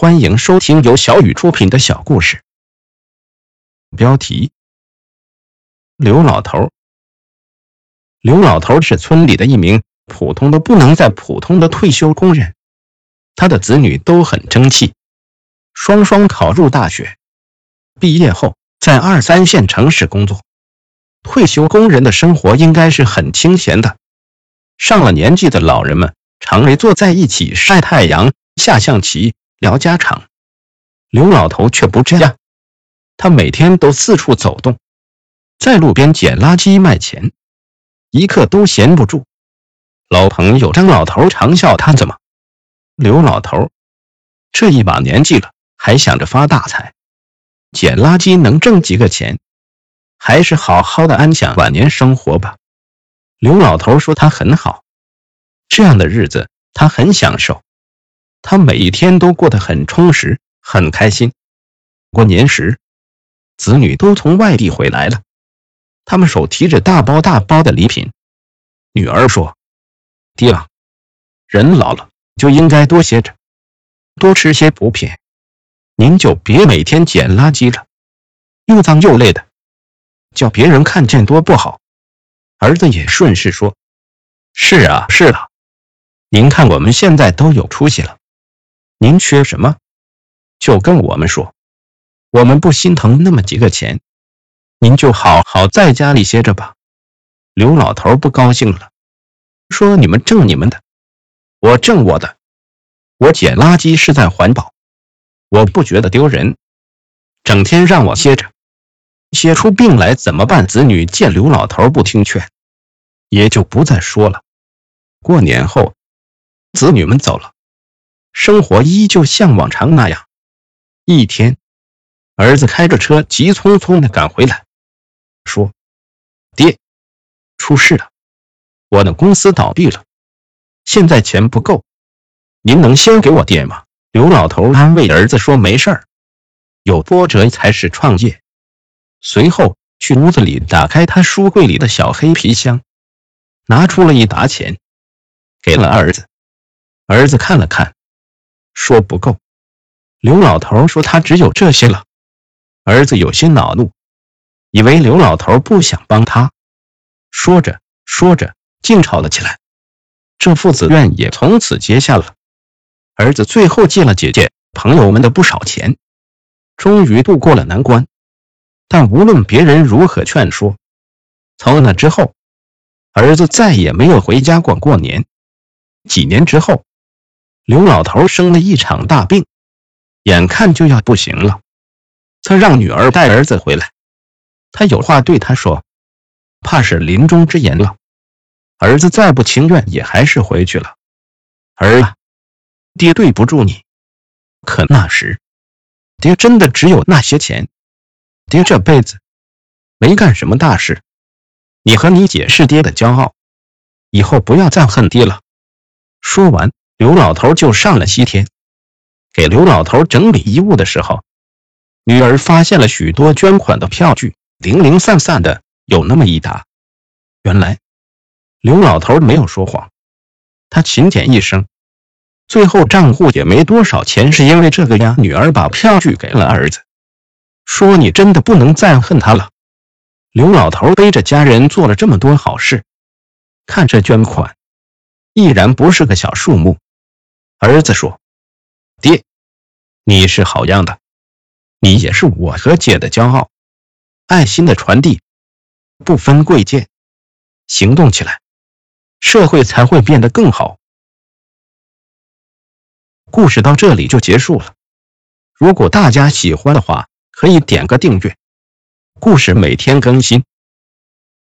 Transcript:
欢迎收听由小雨出品的小故事。标题：刘老头。刘老头是村里的一名普通的不能再普通的退休工人，他的子女都很争气，双双考入大学，毕业后在二三线城市工作。退休工人的生活应该是很清闲的，上了年纪的老人们常围坐在一起晒太阳、下象棋。聊家常，刘老头却不这样。他每天都四处走动，在路边捡垃圾卖钱，一刻都闲不住。老朋友张老头常笑他怎么，刘老头这一把年纪了，还想着发大财，捡垃圾能挣几个钱？还是好好的安享晚年生活吧。刘老头说他很好，这样的日子他很享受。他每一天都过得很充实，很开心。过年时，子女都从外地回来了，他们手提着大包大包的礼品。女儿说：“爹啊，人老了就应该多歇着，多吃些补品。您就别每天捡垃圾了，又脏又累的，叫别人看见多不好。”儿子也顺势说：“是啊，是啊，您看我们现在都有出息了。”您缺什么，就跟我们说，我们不心疼那么几个钱，您就好好在家里歇着吧。刘老头不高兴了，说：“你们挣你们的，我挣我的。我捡垃圾是在环保，我不觉得丢人。整天让我歇着，歇出病来怎么办？”子女见刘老头不听劝，也就不再说了。过年后，子女们走了。生活依旧像往常那样。一天，儿子开着车急匆匆的赶回来，说：“爹，出事了，我的公司倒闭了，现在钱不够，您能先给我点吗？”刘老头安慰儿子说：“没事儿，有波折才是创业。”随后去屋子里打开他书柜里的小黑皮箱，拿出了一沓钱，给了儿子。儿子看了看。说不够，刘老头说他只有这些了。儿子有些恼怒，以为刘老头不想帮他，说着说着竟吵了起来。这父子怨也从此结下了。儿子最后借了姐姐朋友们的不少钱，终于度过了难关。但无论别人如何劝说，从那之后，儿子再也没有回家过过年。几年之后。刘老头生了一场大病，眼看就要不行了。他让女儿带儿子回来，他有话对他说，怕是临终之言了。儿子再不情愿，也还是回去了。儿啊，爹对不住你，可那时，爹真的只有那些钱。爹这辈子没干什么大事，你和你姐是爹的骄傲，以后不要再恨爹了。说完。刘老头就上了西天，给刘老头整理遗物的时候，女儿发现了许多捐款的票据，零零散散的有那么一沓。原来刘老头没有说谎，他勤俭一生，最后账户也没多少钱，是因为这个呀。女儿把票据给了儿子，说：“你真的不能再恨他了。”刘老头背着家人做了这么多好事，看这捐款，依然不是个小数目。儿子说：“爹，你是好样的，你也是我和姐的骄傲。爱心的传递，不分贵贱，行动起来，社会才会变得更好。”故事到这里就结束了。如果大家喜欢的话，可以点个订阅。故事每天更新。